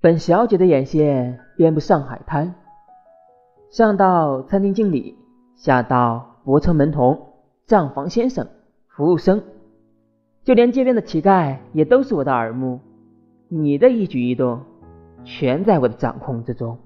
本小姐的眼线遍布上海滩，上到餐厅经理，下到泊车门童，账房先生，服务生，就连街边的乞丐也都是我的耳目，你的一举一动全在我的掌控之中。